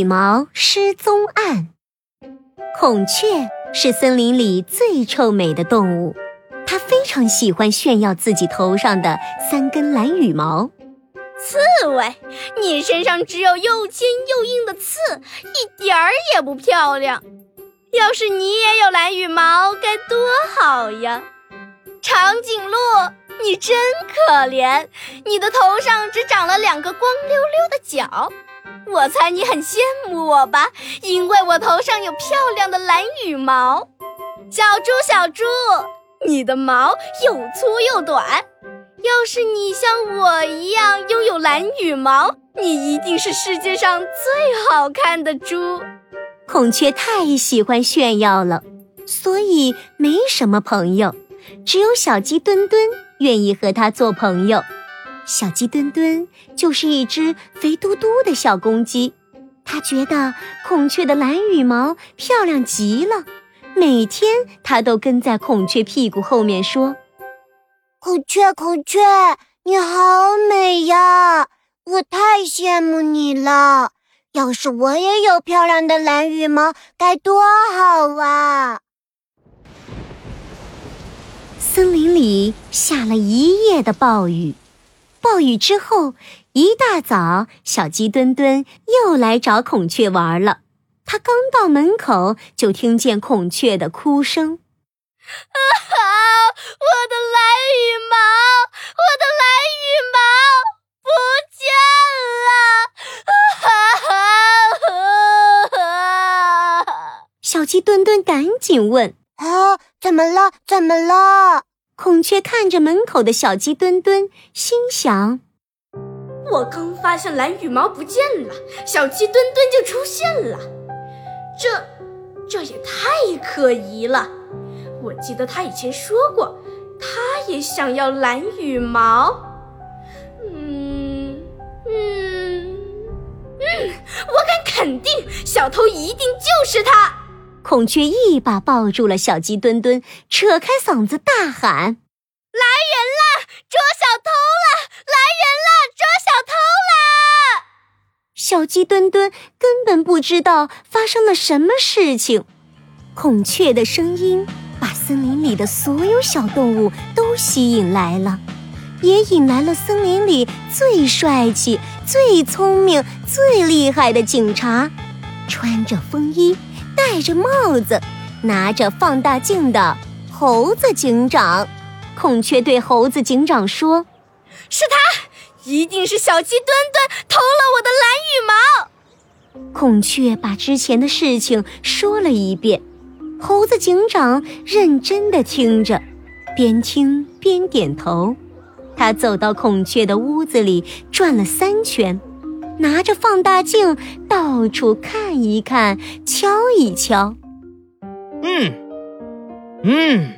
羽毛失踪案。孔雀是森林里最臭美的动物，它非常喜欢炫耀自己头上的三根蓝羽毛。刺猬，你身上只有又尖又硬的刺，一点儿也不漂亮。要是你也有蓝羽毛，该多好呀！长颈鹿，你真可怜，你的头上只长了两个光溜溜的角。我猜你很羡慕我吧，因为我头上有漂亮的蓝羽毛。小猪，小猪，你的毛又粗又短。要是你像我一样拥有蓝羽毛，你一定是世界上最好看的猪。孔雀太喜欢炫耀了，所以没什么朋友，只有小鸡墩墩愿意和它做朋友。小鸡墩墩就是一只肥嘟嘟的小公鸡，它觉得孔雀的蓝羽毛漂亮极了，每天它都跟在孔雀屁股后面说。孔雀，孔雀，你好美呀！我太羡慕你了。要是我也有漂亮的蓝羽毛，该多好啊！森林里下了一夜的暴雨，暴雨之后，一大早，小鸡墩墩又来找孔雀玩了。他刚到门口，就听见孔雀的哭声。啊哈！我的蓝羽毛，我的蓝羽毛不见了！啊哈！小鸡墩墩赶紧问：“啊，怎么了？怎么了？”孔雀看着门口的小鸡墩墩，心想：“我刚发现蓝羽毛不见了，小鸡墩墩就出现了，这，这也太可疑了。”我记得他以前说过，他也想要蓝羽毛。嗯嗯嗯，我敢肯定，小偷一定就是他。孔雀一把抱住了小鸡墩墩，扯开嗓子大喊：“来人啦！捉小偷啦！来人啦！捉小偷啦！”小鸡墩墩根本不知道发生了什么事情，孔雀的声音。把森林里的所有小动物都吸引来了，也引来了森林里最帅气、最聪明、最厉害的警察，穿着风衣、戴着帽子、拿着放大镜的猴子警长。孔雀对猴子警长说：“是他，一定是小鸡墩墩偷了我的蓝羽毛。”孔雀把之前的事情说了一遍。猴子警长认真的听着，边听边点头。他走到孔雀的屋子里转了三圈，拿着放大镜到处看一看，敲一敲。嗯，嗯，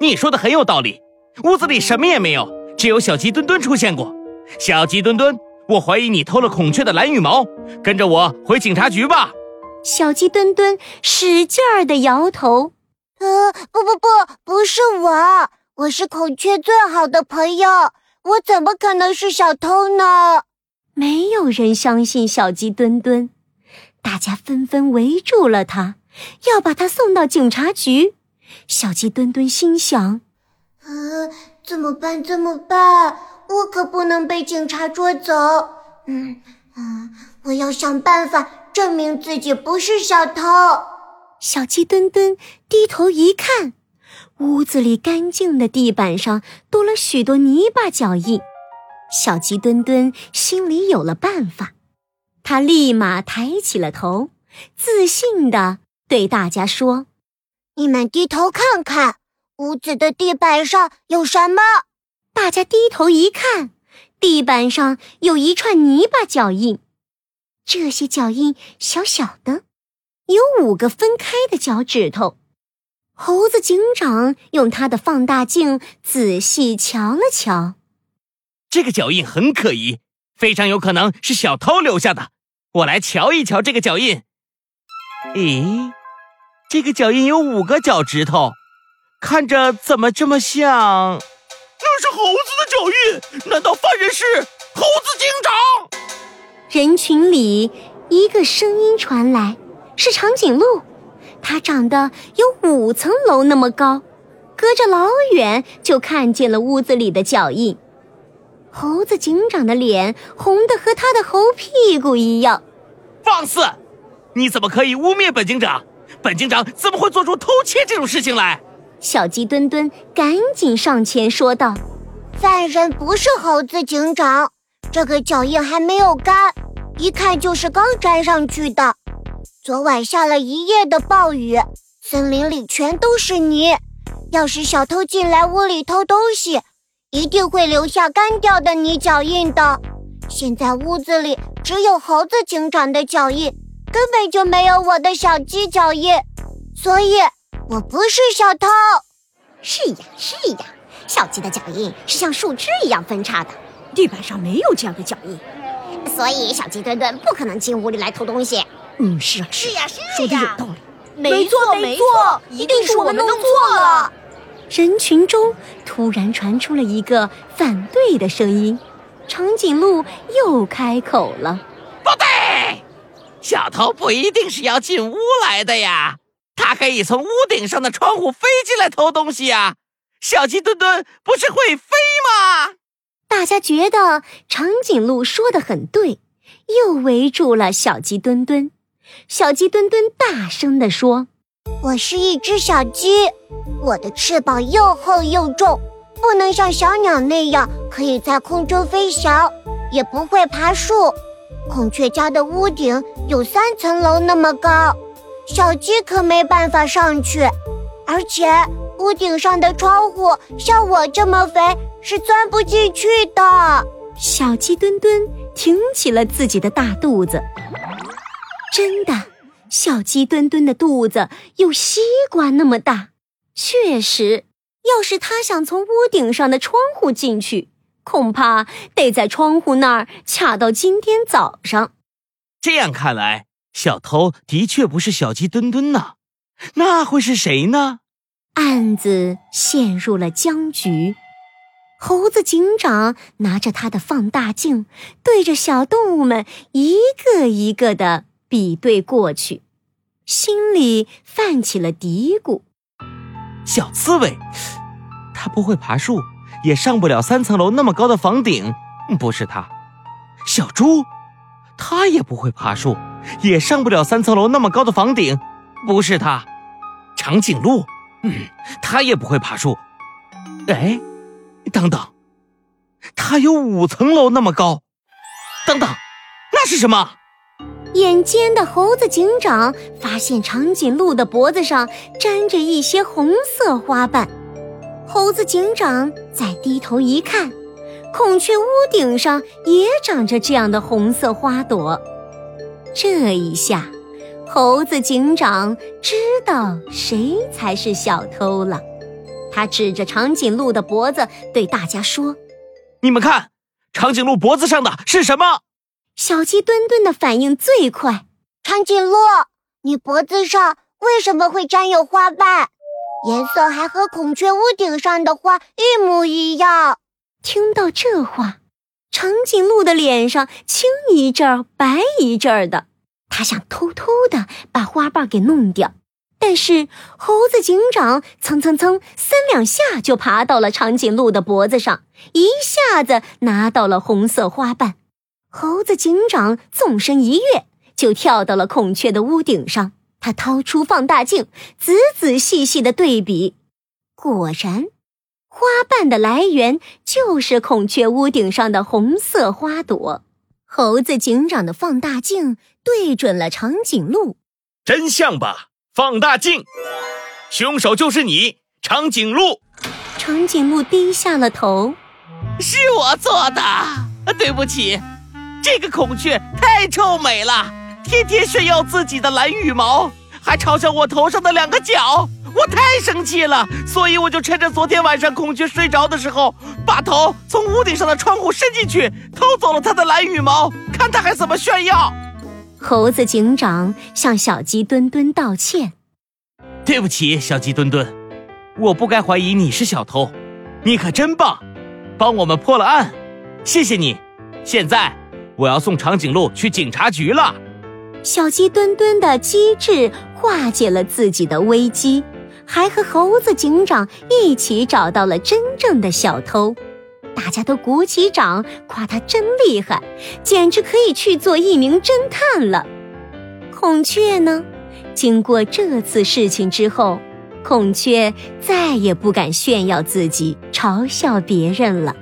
你说的很有道理。屋子里什么也没有，只有小鸡墩墩出现过。小鸡墩墩，我怀疑你偷了孔雀的蓝羽毛，跟着我回警察局吧。小鸡墩墩使劲儿的摇头，呃，不不不，不是我，我是孔雀最好的朋友，我怎么可能是小偷呢？没有人相信小鸡墩墩，大家纷纷围住了他，要把他送到警察局。小鸡墩墩心想：呃，怎么办？怎么办？我可不能被警察捉走。嗯嗯，我要想办法。证明自己不是小偷。小鸡墩墩低头一看，屋子里干净的地板上多了许多泥巴脚印。小鸡墩墩心里有了办法，他立马抬起了头，自信地对大家说：“你们低头看看，屋子的地板上有什么？”大家低头一看，地板上有一串泥巴脚印。这些脚印小小的，有五个分开的脚趾头。猴子警长用他的放大镜仔细瞧了瞧，这个脚印很可疑，非常有可能是小偷留下的。我来瞧一瞧这个脚印。咦，这个脚印有五个脚趾头，看着怎么这么像？那是猴子的脚印？难道犯人是猴子警长？人群里一个声音传来，是长颈鹿。它长得有五层楼那么高，隔着老远就看见了屋子里的脚印。猴子警长的脸红的和他的猴屁股一样。放肆！你怎么可以污蔑本警长？本警长怎么会做出偷窃这种事情来？小鸡墩墩赶紧上前说道：“犯人不是猴子警长，这个脚印还没有干，一看就是刚粘上去的。昨晚下了一夜的暴雨，森林里全都是泥。要是小偷进来屋里偷东西，一定会留下干掉的泥脚印的。现在屋子里只有猴子警长的脚印。”根本就没有我的小鸡脚印，所以我不是小偷。是呀，是呀，小鸡的脚印是像树枝一样分叉的，地板上没有这样的脚印，所以小鸡墩墩不可能进屋里来偷东西。嗯，是啊，是呀，是呀，说的有道理。没错，没错，一定是我们弄错了。人群中突然传出了一个反对的声音，长颈鹿又开口了。不对小偷不一定是要进屋来的呀，他可以从屋顶上的窗户飞进来偷东西呀。小鸡墩墩不是会飞吗？大家觉得长颈鹿说的很对，又围住了小鸡墩墩。小鸡墩墩大声地说：“我是一只小鸡，我的翅膀又厚又重，不能像小鸟那样可以在空中飞翔，也不会爬树。”孔雀家的屋顶有三层楼那么高，小鸡可没办法上去。而且屋顶上的窗户像我这么肥是钻不进去的。小鸡墩墩挺起了自己的大肚子。真的，小鸡墩墩的肚子有西瓜那么大。确实，要是他想从屋顶上的窗户进去。恐怕得在窗户那儿卡到今天早上。这样看来，小偷的确不是小鸡墩墩呐，那会是谁呢？案子陷入了僵局。猴子警长拿着他的放大镜，对着小动物们一个一个的比对过去，心里泛起了嘀咕：小刺猬，它不会爬树。也上不了三层楼那么高的房顶，不是他。小猪，他也不会爬树，也上不了三层楼那么高的房顶，不是他。长颈鹿，嗯，他也不会爬树。哎，等等，他有五层楼那么高。等等，那是什么？眼尖的猴子警长发现长颈鹿的脖子上沾着一些红色花瓣。猴子警长再低头一看，孔雀屋顶上也长着这样的红色花朵。这一下，猴子警长知道谁才是小偷了。他指着长颈鹿的脖子对大家说：“你们看，长颈鹿脖子上的是什么？”小鸡墩墩的反应最快：“长颈鹿，你脖子上为什么会沾有花瓣？”颜色还和孔雀屋顶上的花一模一样。听到这话，长颈鹿的脸上青一阵儿白一阵儿的。他想偷偷的把花瓣给弄掉，但是猴子警长蹭蹭蹭三两下就爬到了长颈鹿的脖子上，一下子拿到了红色花瓣。猴子警长纵身一跃，就跳到了孔雀的屋顶上。他掏出放大镜，仔仔细细的对比，果然，花瓣的来源就是孔雀屋顶上的红色花朵。猴子警长的放大镜对准了长颈鹿，真相吧？放大镜，凶手就是你，长颈鹿。长颈鹿低下了头，是我做的，对不起。这个孔雀太臭美了。天天炫耀自己的蓝羽毛，还嘲笑我头上的两个角，我太生气了，所以我就趁着昨天晚上孔雀睡着的时候，把头从屋顶上的窗户伸进去，偷走了它的蓝羽毛，看它还怎么炫耀。猴子警长向小鸡墩墩道歉：“对不起，小鸡墩墩，我不该怀疑你是小偷，你可真棒，帮我们破了案，谢谢你。现在我要送长颈鹿去警察局了。”小鸡墩墩的机智化解了自己的危机，还和猴子警长一起找到了真正的小偷。大家都鼓起掌，夸他真厉害，简直可以去做一名侦探了。孔雀呢？经过这次事情之后，孔雀再也不敢炫耀自己，嘲笑别人了。